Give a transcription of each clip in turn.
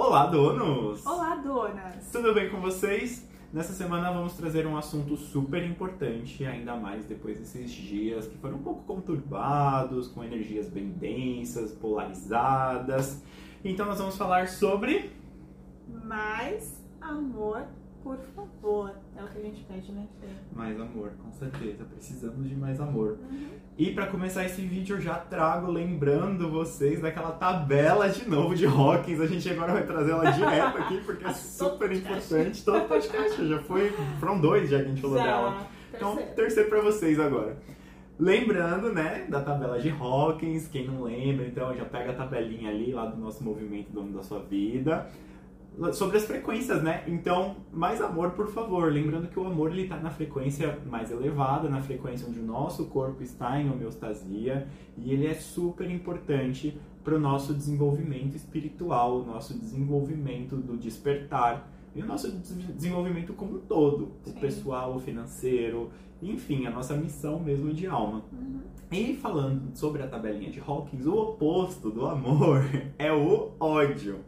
Olá, donos! Olá, donas! Tudo bem com vocês? Nessa semana vamos trazer um assunto super importante, ainda mais depois desses dias que foram um pouco conturbados, com energias bem densas, polarizadas. Então nós vamos falar sobre Mais amor, por favor. É o que a gente pede, né, mais amor, com certeza. Precisamos de mais amor. Uhum. E para começar esse vídeo eu já trago lembrando vocês daquela tabela de novo de Hawkins. A gente agora vai trazer ela direto aqui porque é super importante. Todo podcast já foi, foram dois já que a gente falou dela. Já, Então, terceiro. terceiro para vocês agora. Lembrando, né, da tabela de Hawkins, quem não lembra, então já pega a tabelinha ali lá do nosso movimento Dono da Sua Vida. Sobre as frequências, né? Então, mais amor, por favor. Lembrando que o amor ele está na frequência mais elevada, na frequência onde o nosso corpo está em homeostasia, e ele é super importante para o nosso desenvolvimento espiritual, o nosso desenvolvimento do despertar e o nosso des- desenvolvimento como um todo, o Sim. pessoal, o financeiro, enfim, a nossa missão mesmo de alma. Uhum. E falando sobre a tabelinha de Hawkins, o oposto do amor é o ódio.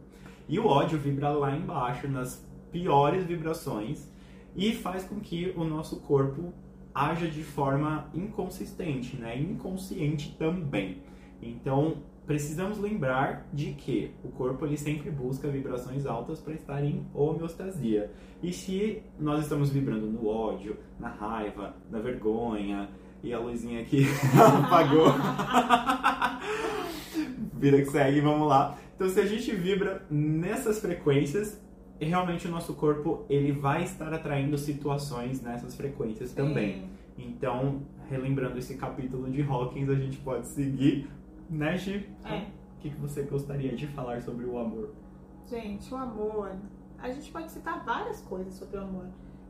E o ódio vibra lá embaixo, nas piores vibrações, e faz com que o nosso corpo haja de forma inconsistente, né? inconsciente também. Então, precisamos lembrar de que o corpo ele sempre busca vibrações altas para estar em homeostasia. E se nós estamos vibrando no ódio, na raiva, na vergonha, e a luzinha aqui apagou. Vida que segue, vamos lá. Então, se a gente vibra nessas frequências, realmente o nosso corpo ele vai estar atraindo situações nessas frequências também. Sim. Então, relembrando esse capítulo de Hawkins, a gente pode seguir, né, Gi? É. O que, que você gostaria de falar sobre o amor? Gente, o amor. A gente pode citar várias coisas sobre o amor,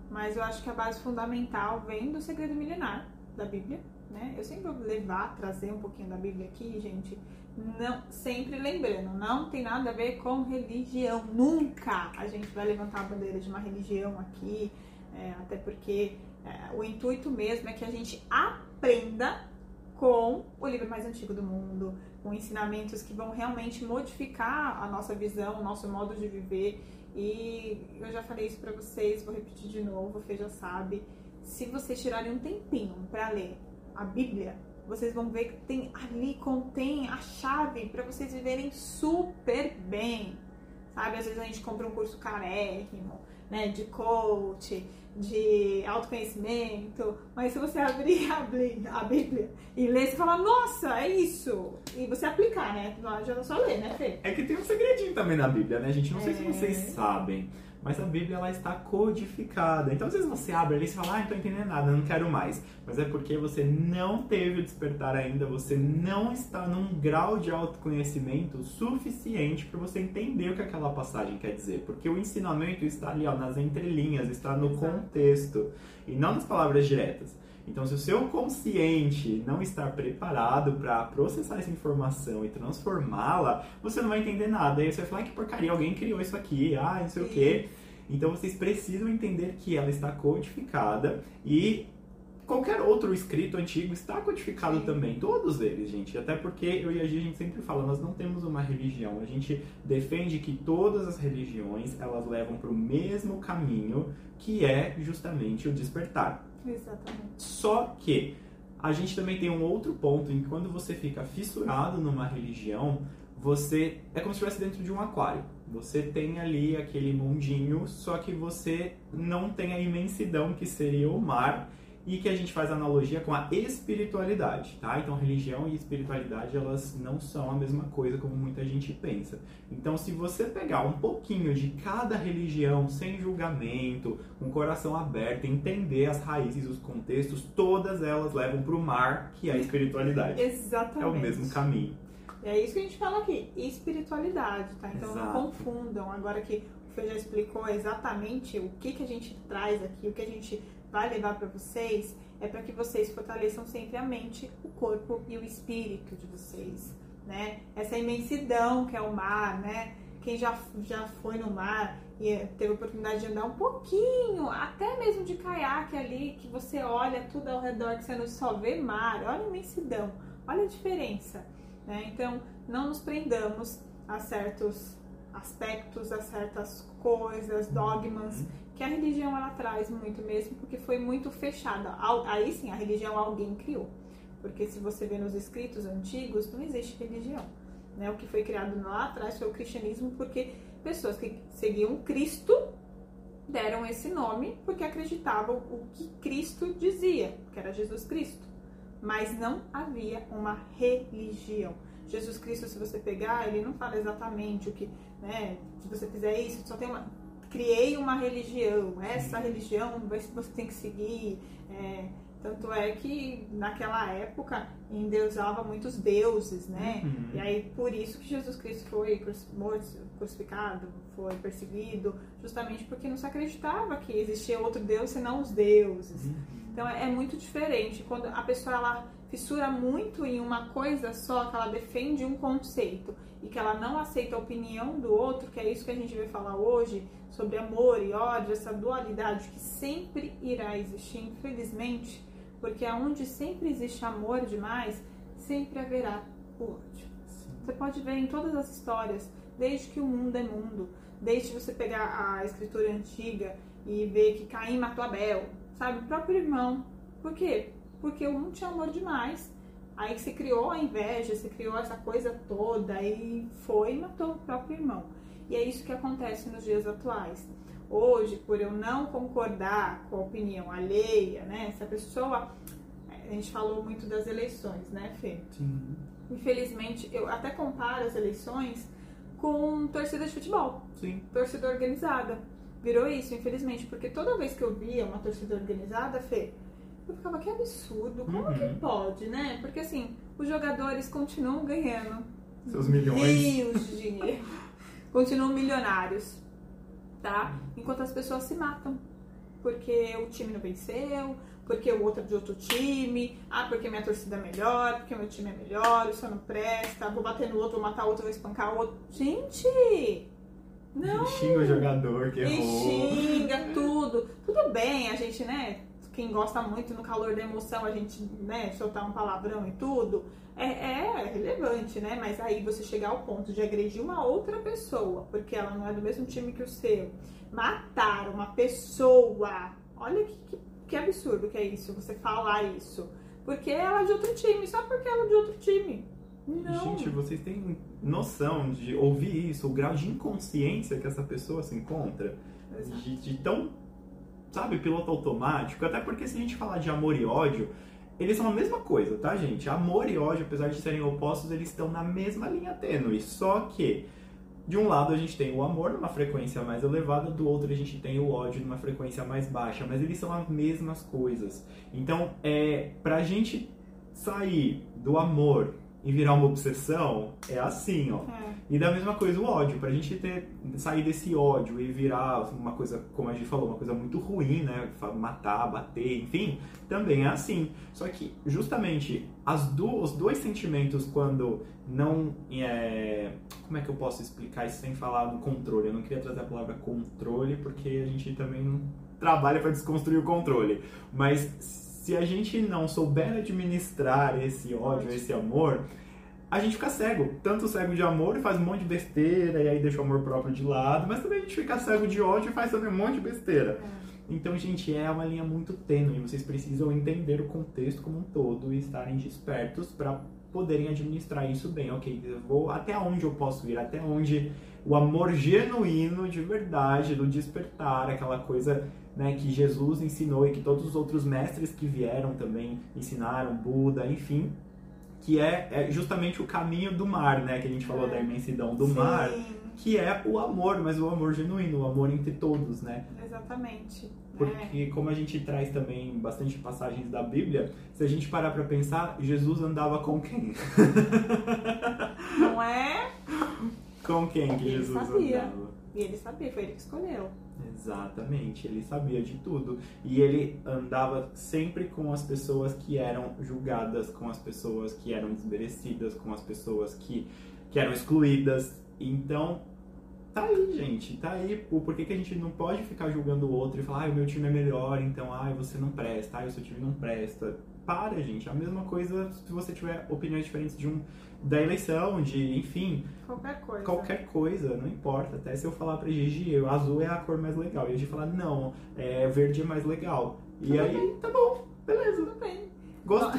mas eu acho que a base fundamental vem do segredo milenar da Bíblia, né? Eu sempre vou levar, trazer um pouquinho da Bíblia aqui, gente. Não, sempre lembrando, não tem nada a ver com religião. Nunca a gente vai levantar a bandeira de uma religião aqui, é, até porque é, o intuito mesmo é que a gente aprenda com o livro mais antigo do mundo, com ensinamentos que vão realmente modificar a nossa visão, o nosso modo de viver. E eu já falei isso pra vocês, vou repetir de novo, Fê já sabe. Se vocês tirarem um tempinho pra ler a Bíblia, vocês vão ver que tem ali contém a chave pra vocês viverem super bem. Sabe, às vezes a gente compra um curso carérrimo, né, de coach, de autoconhecimento, mas se você abrir a Bli- a Bíblia e ler, você fala, nossa, é isso! E você aplicar, né? Não adianta só ler, né, Fê? É que tem um segredinho também na Bíblia, né, gente? Não sei se É. vocês sabem, mas a Bíblia ela está codificada. Então, às vezes você abre ali e fala, ah, não tô entendendo nada, não quero mais. Mas é porque você não teve o despertar ainda, você não está num grau de autoconhecimento suficiente para você entender o que aquela passagem quer dizer. Porque o ensinamento está ali, ó, nas entrelinhas, está no contexto e não nas palavras diretas. Então, se o seu consciente não está preparado para processar essa informação e transformá-la, você não vai entender nada. Aí você vai falar, "Ah, que porcaria, alguém criou isso aqui, ah, não sei o quê. Então, vocês precisam entender que ela está codificada e qualquer outro escrito antigo está codificado Sim. também. Todos eles, gente. Até porque eu e a Gi, a gente sempre fala, nós não temos uma religião. A gente defende que todas as religiões, elas levam para o mesmo caminho, que é justamente o despertar. Exatamente. Só que a gente também tem um outro ponto em que quando você fica fissurado numa religião, você é como se estivesse dentro de um aquário. Você tem ali aquele mundinho, só que você não tem a imensidão que seria o mar e que a gente faz analogia com a espiritualidade, tá? Então religião e espiritualidade elas não são a mesma coisa como muita gente pensa. Então se você pegar um pouquinho de cada religião sem julgamento, com o coração aberto, entender as raízes, os contextos, todas elas levam para o mar, que é a espiritualidade. Exatamente. É o mesmo caminho. É isso que a gente fala aqui, espiritualidade, tá? Então Exato. não confundam. Agora que o Fê já explicou exatamente o que, que a gente traz aqui, o que a gente vai levar para vocês, é para que vocês fortaleçam sempre a mente, o corpo e o espírito de vocês, né? Essa imensidão que é o mar, né? Quem já, já foi no mar e teve a oportunidade de andar um pouquinho, até mesmo de caiaque ali, que você olha tudo ao redor, que você não só vê mar, olha a imensidão, olha a diferença. Né? Então, não nos prendamos a certos aspectos, a certas coisas, dogmas, Uhum. Que a religião ela traz muito mesmo, porque foi muito fechada. Aí sim, a religião alguém criou. Porque se você vê nos escritos antigos, não existe religião. Né? O que foi criado lá atrás foi o cristianismo, porque pessoas que seguiam Cristo deram esse nome porque acreditavam o que Cristo dizia, que era Jesus Cristo. Mas não havia uma religião. Jesus Cristo, se você pegar, ele não fala exatamente o que, né? Se você fizer isso, só tem uma. Criei uma religião, essa religião você tem que seguir. é, tanto é que naquela época endeusava muitos deuses, né? Uhum. E aí por isso que Jesus Cristo foi morto, crucificado, foi perseguido, justamente porque não se acreditava que existia outro Deus senão os deuses. Uhum. Então é é muito diferente. Quando a pessoa ela fissura muito em uma coisa só, que ela defende um conceito e que ela não aceita a opinião do outro, que é isso que a gente vai falar hoje, sobre amor e ódio, essa dualidade que sempre irá existir, infelizmente, porque aonde sempre existe amor demais, sempre haverá o ódio. Você pode ver em todas as histórias, desde que o mundo é mundo, desde você pegar a escritura antiga e ver que Caim matou Abel, sabe? O próprio irmão. Por quê? Porque um tinha amor demais. Aí se criou a inveja, se criou essa coisa toda e foi e matou o próprio irmão. E é isso que acontece nos dias atuais. Hoje, por eu não concordar com a opinião alheia, né? Se a pessoa. A gente falou muito das eleições, né, Fê? Sim. Infelizmente, eu até comparo as eleições com torcida de futebol, Sim. torcida organizada. Virou isso, infelizmente, porque toda vez que eu via uma torcida organizada, Fê, eu ficava, que absurdo, como Uhum. que pode, né? Porque assim, os jogadores continuam ganhando Seus milhões. rios de dinheiro, continuam milionários, tá? Enquanto as pessoas se matam. Porque o time não venceu, porque o outro é de outro time, ah, porque minha torcida é melhor, porque meu time é melhor, isso não presta, vou bater no outro, vou matar o outro, vou espancar o outro. Gente! Não! Xinga o jogador que E errou. xinga tudo. Tudo bem, a gente, né? Quem gosta muito no calor da emoção, a gente, né, soltar um palavrão e tudo, é, é relevante, né? Mas aí você chegar ao ponto de agredir uma outra pessoa, porque ela não é do mesmo time que o seu, matar uma pessoa, olha que, que, que absurdo que é isso, você falar isso. Porque ela é de outro time, só porque ela é de outro time. Não. Gente, vocês têm noção de ouvir isso, o grau de inconsciência que essa pessoa se encontra? De, de tão, sabe, piloto automático? Até porque se a gente falar de amor e ódio, eles são a mesma coisa, tá, gente? Amor e ódio, apesar de serem opostos, eles estão na mesma linha tênue. Só que, de um lado, a gente tem o amor numa frequência mais elevada, do outro, a gente tem o ódio numa frequência mais baixa. Mas eles são as mesmas coisas. Então, é, pra gente sair do amor e virar uma obsessão, é assim, ó. É. E da mesma coisa o ódio, pra gente ter, sair desse ódio e virar uma coisa, como a gente falou, uma coisa muito ruim, né? Matar, bater, enfim, também é assim. Só que justamente as do, os dois sentimentos quando não é, como é que eu posso explicar isso sem falar no controle? Eu não queria trazer a palavra controle porque a gente também não trabalha para desconstruir o controle. Mas se a gente não souber administrar esse ódio, esse amor, a gente fica cego. Tanto cego de amor e faz um monte de besteira e aí deixa o amor próprio de lado, mas também a gente fica cego de ódio e faz também um monte de besteira. Então, gente, é uma linha muito tênue. Vocês precisam entender o contexto como um todo e estarem despertos para poderem administrar isso bem. Ok, eu vou até onde eu posso ir, até onde o amor genuíno de verdade, do despertar, aquela coisa né, que Jesus ensinou e que todos os outros mestres que vieram também ensinaram, Buda, enfim, que é, é justamente o caminho do mar, né, que a gente falou da imensidão do Sim, mar, que é o amor, mas o amor genuíno, o amor entre todos, né? Exatamente. né? Porque como a gente traz também bastante passagens da Bíblia, se a gente parar pra pensar, Jesus andava com quem? Não é? Com quem que Ele Jesus sabia. andava? E ele sabia, foi ele que escolheu. Exatamente, ele sabia de tudo. E ele andava sempre com as pessoas que eram julgadas, com as pessoas que eram desmerecidas, com as pessoas que, que eram excluídas. Então, tá aí, gente, tá aí. O porquê que a gente não pode ficar julgando o outro e falar, ah, o meu time é melhor, então, ah, você não presta, ah, o seu time não presta. Para, gente. A mesma coisa se você tiver opiniões diferentes de um da eleição, de, enfim, Qualquer coisa. qualquer coisa, não importa. Até se eu falar pra Gigi, o azul é a cor mais legal. E a Gigi falar, não, é verde é mais legal. E Tudo aí, bem. tá bom, beleza. Tudo bem. Gosto.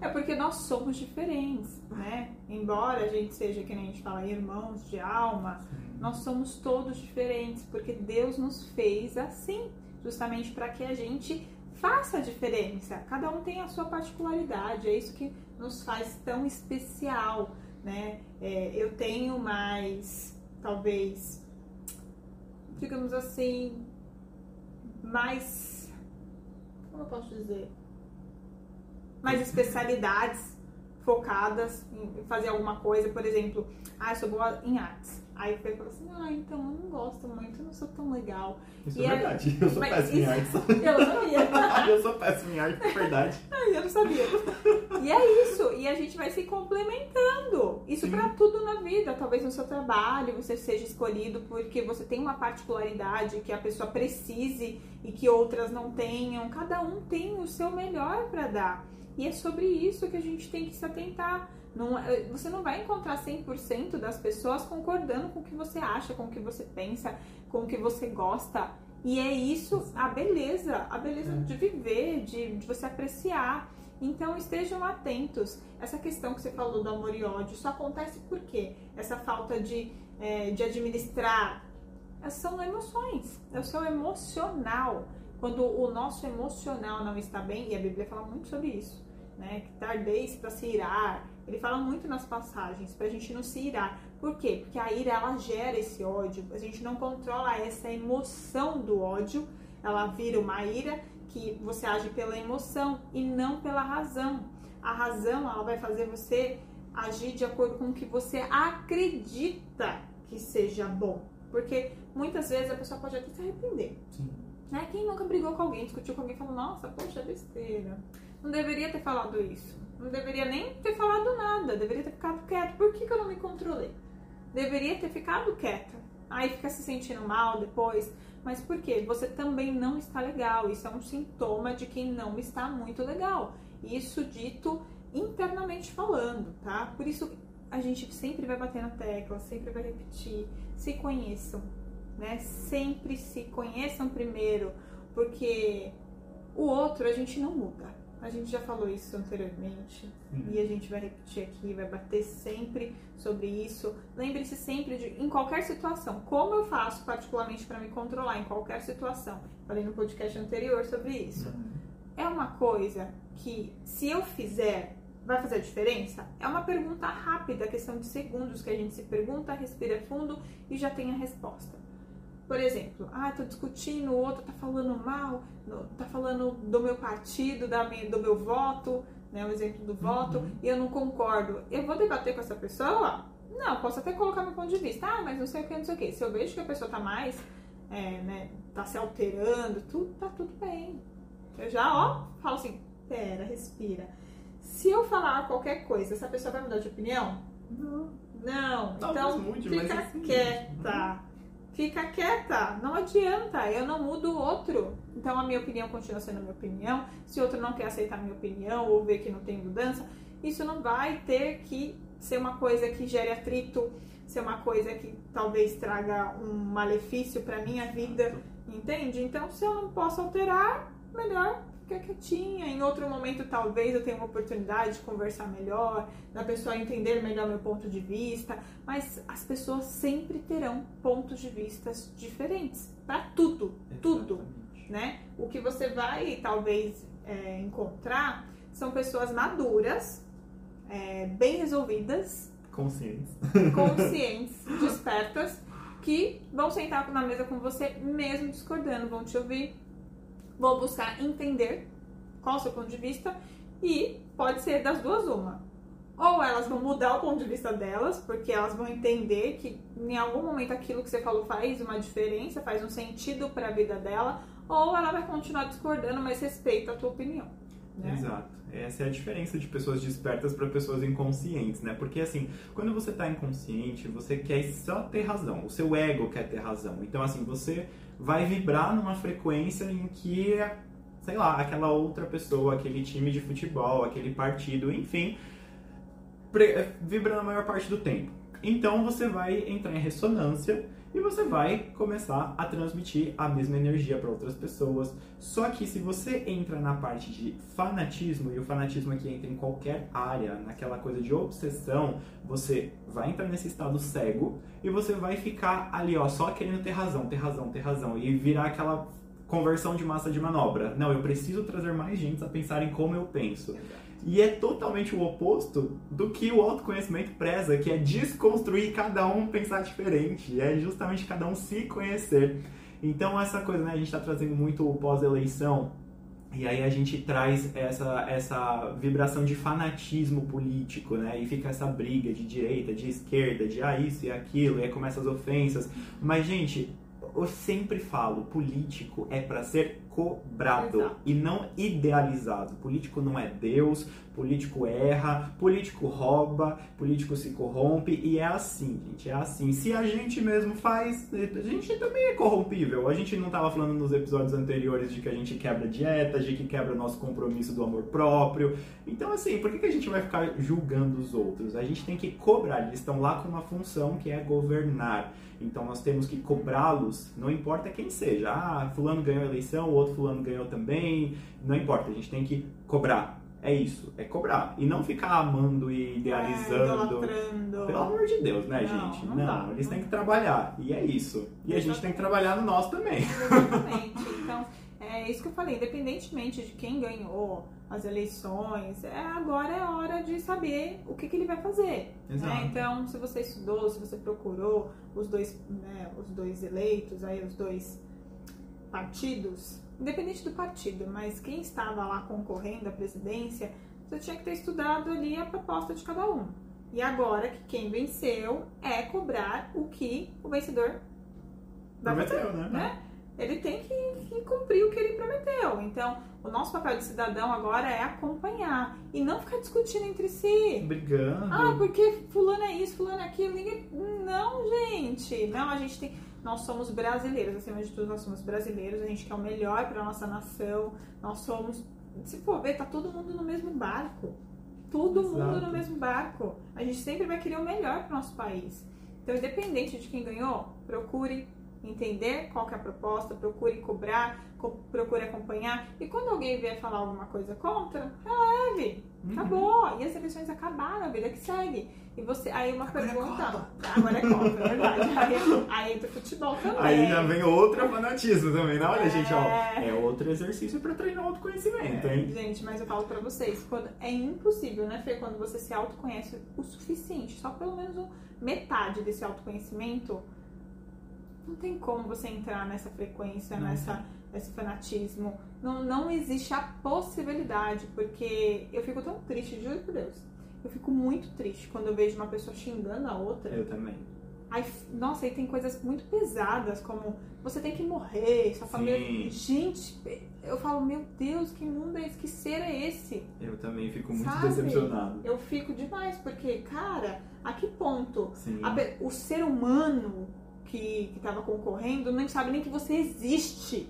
É porque nós somos diferentes, né? Embora a gente seja, que nem a gente fala, irmãos de alma, nós somos todos diferentes, porque Deus nos fez assim, justamente para que a gente faça a diferença. Cada um tem a sua particularidade, é isso que nos faz tão especial, né? É, eu tenho mais, talvez, digamos assim, mais, como eu posso dizer, mais especialidades focadas em fazer alguma coisa, por exemplo, ah, eu sou boa em artes. Aí foi falou assim, ah, então eu não gosto muito, eu não sou tão legal. Isso E é aí- verdade. Eu sou Mas péssimo em artes. Eu não sabia. eu sou péssimo em artes, é verdade. Eu não sabia. E é isso, e a gente vai se complementando. Isso pra tudo na vida. Talvez no seu trabalho você seja escolhido porque você tem uma particularidade que a pessoa precise e que outras não tenham. Cada um tem o seu melhor pra dar. E é sobre isso que a gente tem que se atentar. Não, é- você não vai encontrar 100% das pessoas concordando com o que você acha, com o que você pensa, com o que você gosta. E é isso a beleza, a beleza É. de viver, de, de você apreciar. Então estejam atentos. Essa questão que você falou do amor e ódio só acontece por quê? Essa falta de, é, de administrar. Essas são emoções, é o seu emocional. Quando o nosso emocional não está bem, e a Bíblia fala muito sobre isso, né? Que tardeis para se irar. Ele fala muito nas passagens pra gente não se irar. Por quê? Porque a ira ela gera esse ódio. A gente não controla essa emoção do ódio. Ela vira uma ira que você age pela emoção e não pela razão. A razão ela vai fazer você agir de acordo com o que você acredita que seja bom. Porque muitas vezes a pessoa pode até se arrepender. Sim. Né? Quem nunca brigou com alguém, discutiu com alguém e falou, nossa, poxa, besteira. Não deveria ter falado isso. Não deveria nem ter falado nada. Deveria ter ficado quieto. Por que, que eu não me controlei? Deveria ter ficado quieta. Aí fica se sentindo mal depois. Mas por quê? Você também não está legal. Isso é um sintoma de quem não está muito legal. Isso dito internamente falando, tá? Por isso a gente sempre vai bater na tecla, sempre vai repetir. Se conheçam, né? Sempre se conheçam primeiro, porque o outro a gente não muda. A gente já falou isso anteriormente Sim. e a gente vai repetir aqui, vai bater sempre sobre isso. Lembre-se sempre de, em qualquer situação, como eu faço particularmente para me controlar em qualquer situação. Falei no podcast anterior sobre isso. É uma coisa que, se eu fizer, vai fazer a diferença? É uma pergunta rápida, questão de segundos que a gente se pergunta, respira fundo e já tem a resposta. Por exemplo, ah, tô discutindo, o outro tá falando mal, tá falando do meu partido, da minha, do meu voto, né, o exemplo do voto, Uhum. e eu não concordo. Eu vou debater com essa pessoa? Não, posso até colocar meu ponto de vista. Ah, mas não sei o que, não sei o que. Se eu vejo que a pessoa tá mais, é, né, tá se alterando, tudo, tá tudo bem. Eu já, ó, falo assim, pera, respira. Se eu falar qualquer coisa, essa pessoa vai mudar de opinião? Não. Não. Talvez então, mude, fica assim, quieta. Fica quieta. Não adianta. Eu não mudo o outro. Então, a minha opinião continua sendo a minha opinião. Se o outro não quer aceitar a minha opinião ou ver que não tem mudança, isso não vai ter que ser uma coisa que gere atrito, ser uma coisa que talvez traga um malefício para minha vida. Entende? Então, se eu não posso alterar, melhor ficar quietinha. Em outro momento, talvez eu tenha uma oportunidade de conversar melhor, da pessoa entender melhor meu ponto de vista. Mas as pessoas sempre terão pontos de vistas diferentes para tudo, tudo, Exatamente. né? O que você vai talvez é, encontrar são pessoas maduras, é, bem resolvidas, Conscientes. conscientes, despertas, que vão sentar na mesa com você mesmo discordando, vão te ouvir, vão buscar entender qual o seu ponto de vista e pode ser das duas uma. Ou elas vão mudar o ponto de vista delas, porque elas vão entender que em algum momento aquilo que você falou faz uma diferença, faz um sentido para a vida dela, ou ela vai continuar discordando, mas respeita a tua opinião. Né? Exato. Essa é a diferença de pessoas despertas para pessoas inconscientes, né? Porque assim, quando você tá inconsciente, você quer só ter razão. O seu ego quer ter razão. Então, assim, você vai vibrar numa frequência em que, sei lá, aquela outra pessoa, aquele time de futebol, aquele partido, enfim, vibra na maior parte do tempo. Então você vai entrar em ressonância e você vai começar a transmitir a mesma energia para outras pessoas. Só que se você entra na parte de fanatismo, e o fanatismo aqui entra em qualquer área, naquela coisa de obsessão, você vai entrar nesse estado cego e você vai ficar ali, ó, só querendo ter razão, ter razão, ter razão, e virar aquela conversão de massa de manobra. Não, eu preciso trazer mais gente a pensar em como eu penso. E é totalmente o oposto do que o autoconhecimento preza, que é desconstruir cada um pensar diferente, é justamente cada um se conhecer. Então essa coisa, né, a gente está trazendo muito o pós-eleição, e aí a gente traz essa, essa vibração de fanatismo político, né? E fica essa briga de direita, de esquerda, de ah, isso e aquilo, e aí começa as ofensas. Mas, gente, eu sempre falo, político é para ser cobrado Exato. e não idealizado. Político não é Deus, político erra, político rouba, político se corrompe e é assim, gente, é assim. Se a gente mesmo faz, a gente também é corrompível. A gente não estava falando nos episódios anteriores de que a gente quebra dieta, de que quebra nosso compromisso do amor próprio. Então, assim, por que, que a gente vai ficar julgando os outros? A gente tem que cobrar, eles estão lá com uma função que é governar. Então nós temos que cobrá-los, não importa quem seja. Ah, fulano ganhou a eleição, o outro fulano ganhou também, não importa, a gente tem que cobrar. É isso, é cobrar. E não ficar amando e idealizando. É, Pelo amor de Deus, né, não, gente? Não, não eles têm que trabalhar. E é isso. E a gente tem que trabalhar no nosso também. Exatamente. Então, é isso que eu falei, independentemente de quem ganhou as eleições, é, agora é hora de saber o que, que ele vai fazer. Né? Então, se você estudou, se você procurou os dois, né, os dois eleitos, aí os dois partidos, independente do partido, mas quem estava lá concorrendo à presidência, você tinha que ter estudado ali a proposta de cada um. E agora que quem venceu é cobrar o que o vencedor Prometeu, fazer, né? né? Ele tem que, que, cumprir o que ele prometeu. Então, o nosso papel de cidadão agora é acompanhar e não ficar discutindo entre si. Brigando. Ah, porque fulano é isso, fulano é aquilo. Ninguém... Não, gente. Não, a gente tem nós somos brasileiros, acima de tudo, nós somos brasileiros, a gente quer o melhor para nossa nação, nós somos. Se for ver, tá todo mundo no mesmo barco. Todo Exato. mundo no mesmo barco. A gente sempre vai querer o melhor para nosso país. Então, independente de quem ganhou, procure entender qual é a proposta, procure cobrar, co procure acompanhar. E quando alguém vier falar alguma coisa contra, releve. Uhum. Acabou. E as eleições acabaram, a vida que segue. E você, aí uma agora é pergunta. É agora é Copa, é verdade. Aí, aí entra futebol também. Aí já vem outro fanatismo também. Não, olha, é... gente, ó. É outro exercício pra treinar autoconhecimento, hein? Gente, mas eu falo pra vocês, quando, é impossível, né, Fê? Quando você se autoconhece o suficiente, só pelo menos metade desse autoconhecimento, não tem como você entrar nessa frequência, não, nessa, nesse fanatismo. Não, não existe a possibilidade, porque eu fico tão triste, juro por Deus eu fico muito triste quando eu vejo uma pessoa xingando a outra. Eu também. Aí, nossa, aí tem coisas muito pesadas, como você tem que morrer, sua família. Gente, eu falo, meu Deus, que mundo é esse? Que ser é esse? Eu também fico muito Sabe? decepcionado. Eu fico demais, porque, cara, a que ponto a, o ser humano que, que tava concorrendo nem sabe nem que você existe.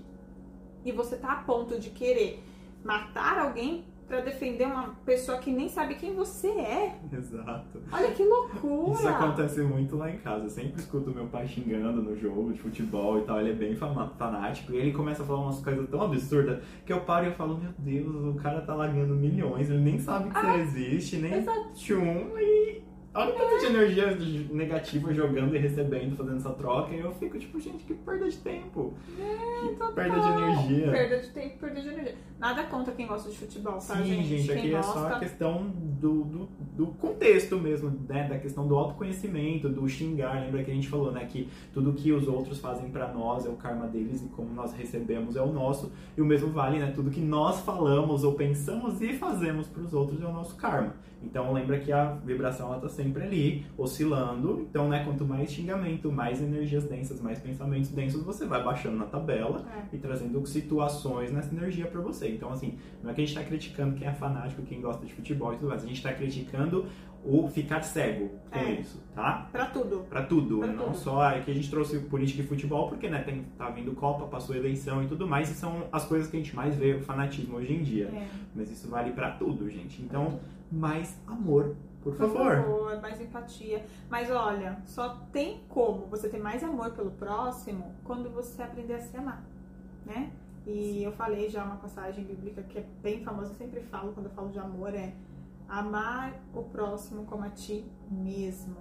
E você tá a ponto de querer matar alguém para defender uma pessoa que nem sabe quem você é. Exato. Olha que loucura! Isso acontece muito lá em casa. Eu sempre escuto meu pai xingando no jogo de futebol e tal. Ele é bem fanático e ele começa a falar umas coisas tão absurdas que eu paro e eu falo: Meu Deus, o cara tá largando milhões, ele nem sabe que ah, você existe, nem exato. tchum, e Olha o tanto de energia negativa jogando e recebendo, fazendo essa troca, e eu fico tipo, gente, que perda de tempo. É, que perda de energia. Perda de tempo, perda de energia. Nada contra quem gosta de futebol, tá, Sim, gente? gente, aqui quem é gosta... só a questão do, do, do, contexto mesmo, né? Da questão do autoconhecimento, do xingar. Lembra que a gente falou, né? Que tudo que os outros fazem para nós é o karma deles e como nós recebemos é o nosso. E o mesmo vale, né? Tudo que nós falamos ou pensamos e fazemos para os outros é o nosso karma. Então lembra que a vibração ela tá sempre sempre ali, oscilando. Então, né, quanto mais xingamento, mais energias densas, mais pensamentos densos, você vai baixando na tabela É. e trazendo situações nessa energia para você. Então, assim, não é que a gente tá criticando quem é fanático, quem gosta de futebol e tudo mais. A gente tá criticando o ficar cego com É. isso, tá? Pra tudo. Pra tudo, Pra não tudo. só aqui a gente trouxe política e futebol, porque né, tem, tá vindo Copa, passou eleição e tudo mais, e são as coisas que a gente mais vê o fanatismo hoje em dia. É. Mas isso vale pra tudo, gente. Então, mais amor, por Por favor. favor, mais empatia. Mas olha, só tem como você ter mais amor pelo próximo quando você aprender a se amar, né? E eu falei já uma passagem bíblica que é bem famosa, eu sempre falo quando eu falo de amor, é amar o próximo como a ti mesmo.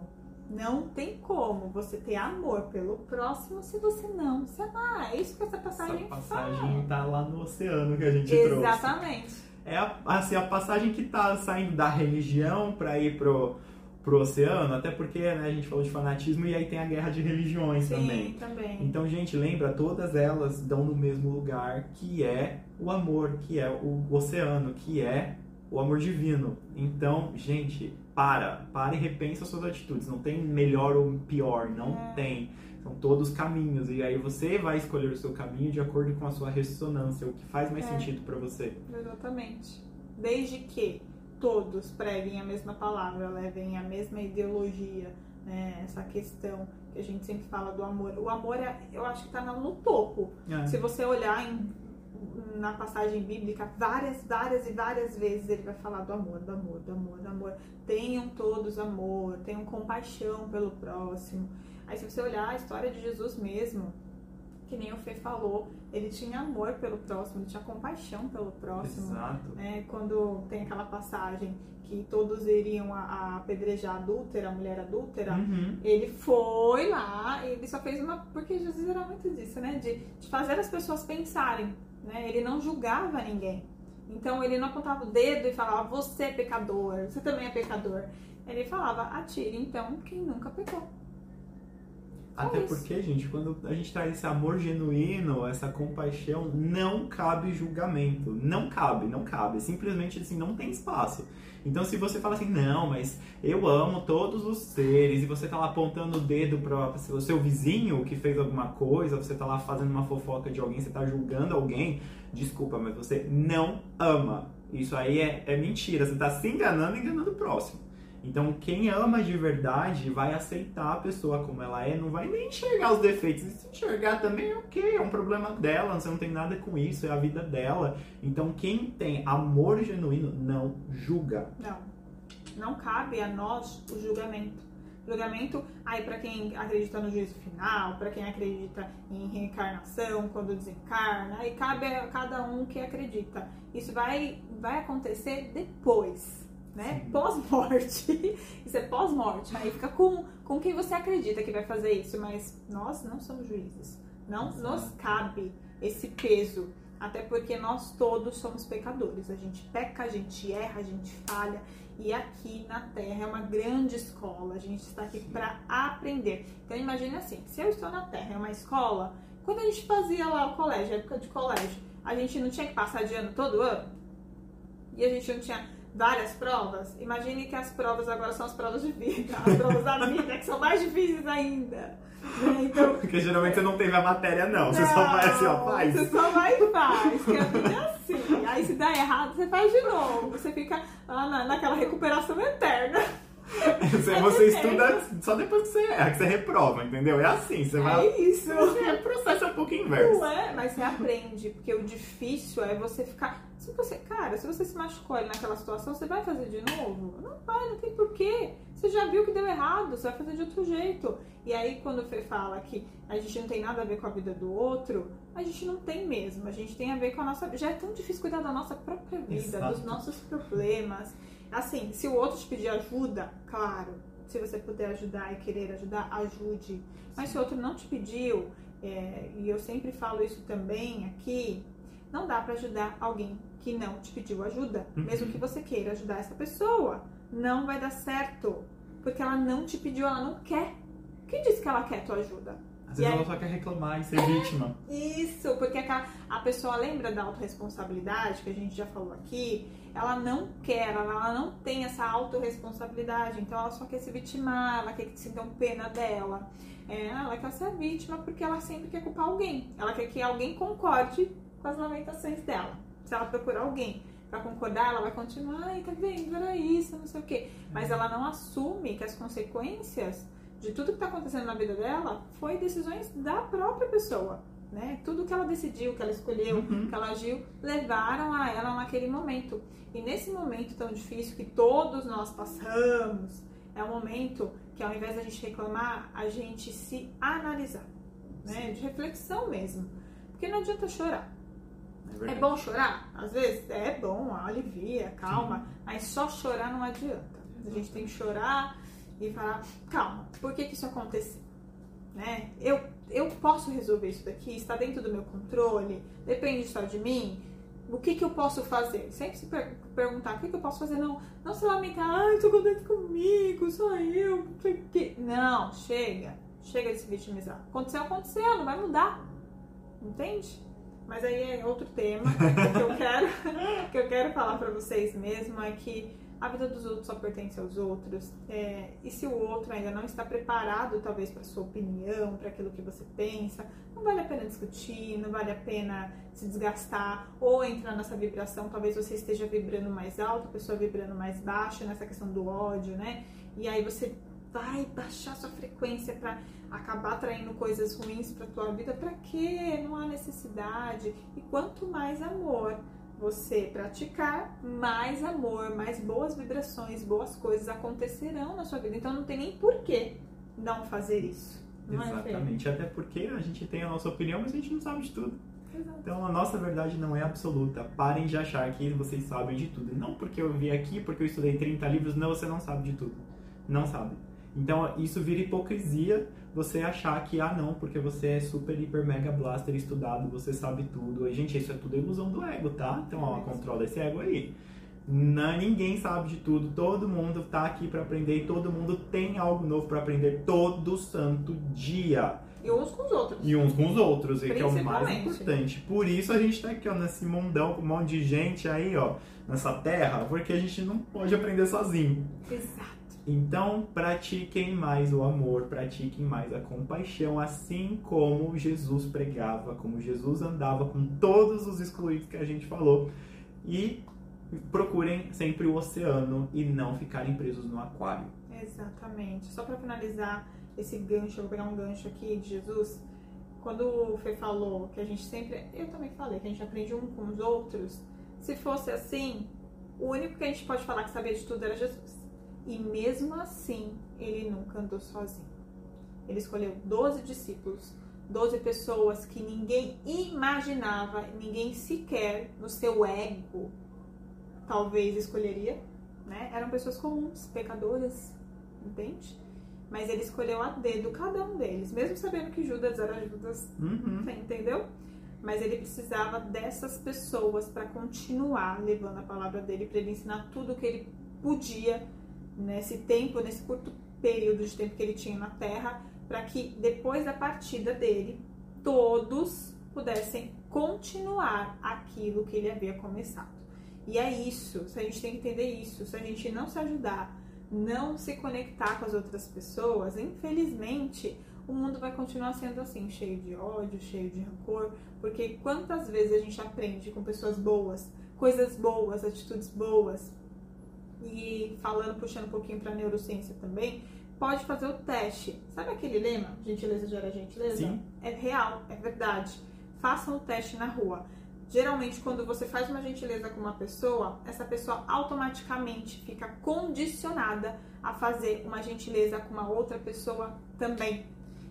Não tem como você ter amor pelo próximo se você não se amar. É isso que essa Essa passagem, passagem tá lá no oceano que a gente trouxe. Exatamente. É a, assim, a passagem que tá saindo da religião pra ir pro, pro oceano, até porque né, a gente falou de fanatismo e aí tem a guerra de religiões também. Sim, também. Então, gente, lembra, todas elas dão no mesmo lugar, que é o amor, que é o oceano, que é o amor divino. Então, gente, para, para e repensa suas atitudes. Não tem melhor ou pior, não É. tem. São todos caminhos e aí você vai escolher o seu caminho de acordo com a sua ressonância, o que faz mais É. sentido pra você. Exatamente. Desde que todos preguem a mesma palavra, levem a mesma ideologia, né? Essa questão que a gente sempre fala do amor. O amor, é, eu acho que está no topo. É. Se você olhar em- na passagem bíblica, várias, várias e várias vezes ele vai falar do amor, do amor, do amor, do amor. Tenham todos amor, tenham compaixão pelo próximo. Aí se você olhar a história de Jesus mesmo, que nem o Fê falou, ele tinha amor pelo próximo, ele tinha compaixão pelo próximo. Exato. né? Quando tem aquela passagem que todos iriam a, a apedrejar a adúltera, a mulher adúltera, Uhum. ele foi lá, ele só fez uma. Porque Jesus era muito disso, né? De, de fazer as pessoas pensarem. Né? Ele não julgava ninguém. Então ele não apontava o dedo e falava, você é pecador, você também é pecador. Ele falava, atire então quem nunca pecou. Até isso. porque, gente, quando a gente traz esse amor genuíno, essa compaixão, não cabe julgamento. Não cabe, não cabe. Simplesmente assim, não tem espaço. Então, se você fala assim, não, mas eu amo todos os seres, e você tá lá apontando o dedo para o seu vizinho que fez alguma coisa, você tá lá fazendo uma fofoca de alguém, você tá julgando alguém, desculpa, mas você não ama. Isso aí é, é mentira. Você tá se enganando e enganando o próximo. Então, quem ama de verdade vai aceitar a pessoa como ela é, não vai nem enxergar os defeitos. E se enxergar também, ok, é um problema dela, você não tem nada com isso, é a vida dela. Então, quem tem amor genuíno não julga. Não. Não cabe a nós o julgamento. Julgamento, aí para quem acredita no juízo final, para quem acredita em reencarnação, quando desencarna, aí cabe a cada um que acredita. Isso vai, vai acontecer depois, né? Pós-morte. Isso é pós-morte. Aí fica com, com quem você acredita que vai fazer isso, mas nós não somos juízes. Não nos cabe esse peso. Até porque nós todos somos pecadores. A gente peca, a gente erra, a gente falha. E aqui na Terra é uma grande escola. A gente está aqui para aprender. Então imagine assim, se eu estou na Terra, é uma escola, quando a gente fazia lá o colégio, época de colégio, a gente não tinha que passar de ano todo ano? E a gente não tinha várias provas? Imagine que as provas agora são as provas de vida, as provas da vida, que são mais difíceis ainda. né? Então, Porque geralmente você não teve a matéria, não. Você só vai assim, ó, faz. Você só vai e faz, que a vida é assim. Aí se dá errado, você faz de novo. Você fica lá na, naquela recuperação eterna. Você, você estuda só depois que você erra, que você reprova, entendeu? É assim, você vai. É isso. É processo é um pouco inverso. Não é, mas você aprende, porque o difícil é você ficar. Se você, cara, se você se machucou ali naquela situação, você vai fazer de novo? Não vai, não tem porquê. Você já viu que deu errado, você vai fazer de outro jeito. E aí, quando o Fê fala que a gente não tem nada a ver com a vida do outro, a gente não tem mesmo. A gente tem a ver com a nossa. Já é tão difícil cuidar da nossa própria vida, Exato. dos nossos problemas. Assim, se o outro te pedir ajuda, claro. Se você puder ajudar e querer ajudar, ajude. Mas se o outro não te pediu, é, e eu sempre falo isso também aqui, não dá pra ajudar alguém que não te pediu ajuda, Uhum. mesmo que você queira ajudar essa pessoa. Não vai dar certo, porque ela não te pediu, ela não quer. Quem disse que ela quer tua ajuda? Às vezes aí... ela só quer reclamar e ser é, vítima. Isso, porque a, a pessoa lembra da autorresponsabilidade, que a gente já falou aqui, ela não quer, ela não tem essa autorresponsabilidade, então ela só quer se vitimar, ela quer que sintam pena dela. É, ela quer ser vítima porque ela sempre quer culpar alguém. Ela quer que alguém concorde com as lamentações dela. Se ela procurar alguém para concordar, ela vai continuar, ai, tá vendo, era isso, não sei o quê. Mas ela não assume que as consequências de tudo que está acontecendo na vida dela foi decisões da própria pessoa. Né? Tudo que ela decidiu, que ela escolheu, uhum. que ela agiu, levaram a ela naquele momento. E nesse momento tão difícil que todos nós passamos, é um momento que ao invés da gente reclamar, a gente se analisar, né? De reflexão mesmo. Porque não adianta chorar. É, é, bom chorar? Às vezes é bom, alivia, calma, Sim. mas só chorar não adianta. A gente tem que chorar e falar, calma, por que, que isso aconteceu? Né? Eu, eu posso resolver isso daqui? Está dentro do meu controle? Depende só de mim? O que, que eu posso fazer? Sempre se per perguntar o que, que eu posso fazer. Não, não se lamentar, ai, tô contente comigo, só eu. Não, chega. Chega de se vitimizar. Aconteceu, aconteceu, não vai mudar. Entende? Mas aí é outro tema. que eu quero, que eu quero falar para vocês mesmo é que a vida dos outros só pertence aos outros. É, e se o outro ainda não está preparado, talvez, para sua opinião, para aquilo que você pensa, não vale a pena discutir, não vale a pena se desgastar ou entrar nessa vibração. Talvez você esteja vibrando mais alto, a pessoa vibrando mais baixo, nessa questão do ódio, né? E aí você vai baixar sua frequência para acabar atraindo coisas ruins para tua vida. Para quê? Não há necessidade. E quanto mais amor você praticar, mais amor, mais boas vibrações, boas coisas acontecerão na sua vida. Então não tem nem porquê não fazer isso. Não é, Exatamente, é até porque a gente tem a nossa opinião, mas a gente não sabe de tudo. Exato. Então a nossa verdade não é absoluta. Parem de achar que vocês sabem de tudo. Não porque eu vi aqui, porque eu estudei 30 livros, não, você não sabe de tudo. Não sabe. Então isso vira hipocrisia você achar que, ah não, porque você é super, hiper, mega blaster estudado, você sabe tudo. E, gente, isso é tudo ilusão do ego, tá? Então, ó, controla esse ego aí. Não, ninguém sabe de tudo, todo mundo tá aqui para aprender e todo mundo tem algo novo para aprender todo santo dia. E uns com os outros. E uns com os outros, e que é o mais importante. Por isso a gente tá aqui, ó, nesse mundão com um monte de gente aí, ó, nessa terra, porque a gente não pode aprender sozinho. Exato. Então, pratiquem mais o amor, pratiquem mais a compaixão, assim como Jesus pregava, como Jesus andava com todos os excluídos que a gente falou. E procurem sempre o oceano e não ficarem presos no aquário. Exatamente. Só para finalizar esse gancho, eu vou pegar um gancho aqui de Jesus. Quando o Fê falou que a gente sempre, eu também falei, que a gente aprende um com os outros. Se fosse assim, o único que a gente pode falar que sabia de tudo era Jesus. E mesmo assim, ele nunca andou sozinho. Ele escolheu 12 discípulos, 12 pessoas que ninguém imaginava, ninguém sequer no seu ego talvez escolheria, né? Eram pessoas comuns, pecadoras, entende? Mas ele escolheu a dedo cada um deles, mesmo sabendo que Judas era Judas, uhum. entendeu? Mas ele precisava dessas pessoas para continuar levando a palavra dele, para ele ensinar tudo o que ele podia nesse tempo, nesse curto período de tempo que ele tinha na Terra, para que depois da partida dele, todos pudessem continuar aquilo que ele havia começado. E é isso, a gente tem que entender isso. Se a gente não se ajudar, não se conectar com as outras pessoas, infelizmente o mundo vai continuar sendo assim, cheio de ódio, cheio de rancor, porque quantas vezes a gente aprende com pessoas boas, coisas boas, atitudes boas, e falando, puxando um pouquinho para neurociência também, pode fazer o teste. Sabe aquele lema? Gentileza gera gentileza? Sim. É real, é verdade. Façam o teste na rua. Geralmente, quando você faz uma gentileza com uma pessoa, essa pessoa automaticamente fica condicionada a fazer uma gentileza com uma outra pessoa também.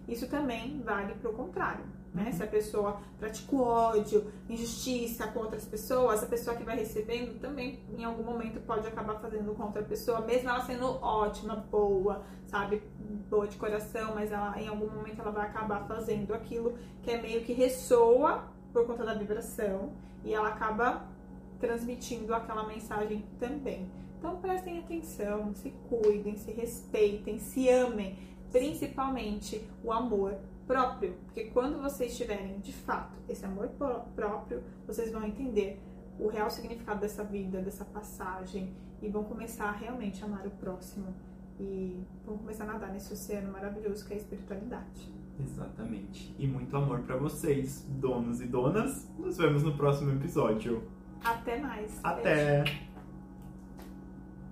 Isso também vale para o contrário. Né? Se a pessoa pratica ódio, injustiça com outras pessoas, a pessoa que vai recebendo também, em algum momento, pode acabar fazendo com outra pessoa, mesmo ela sendo ótima, boa, sabe? Boa de coração, mas ela, em algum momento ela vai acabar fazendo aquilo que é meio que ressoa por conta da vibração e ela acaba transmitindo aquela mensagem também. Então prestem atenção, se cuidem, se respeitem, se amem, principalmente o amor próprio, porque quando vocês tiverem de fato esse amor próprio, vocês vão entender o real significado dessa vida, dessa passagem e vão começar a realmente amar o próximo e vão começar a nadar nesse oceano maravilhoso que é a espiritualidade. Exatamente. E muito amor para vocês, donos e donas. Nos vemos no próximo episódio. Até mais. Até. Beijo.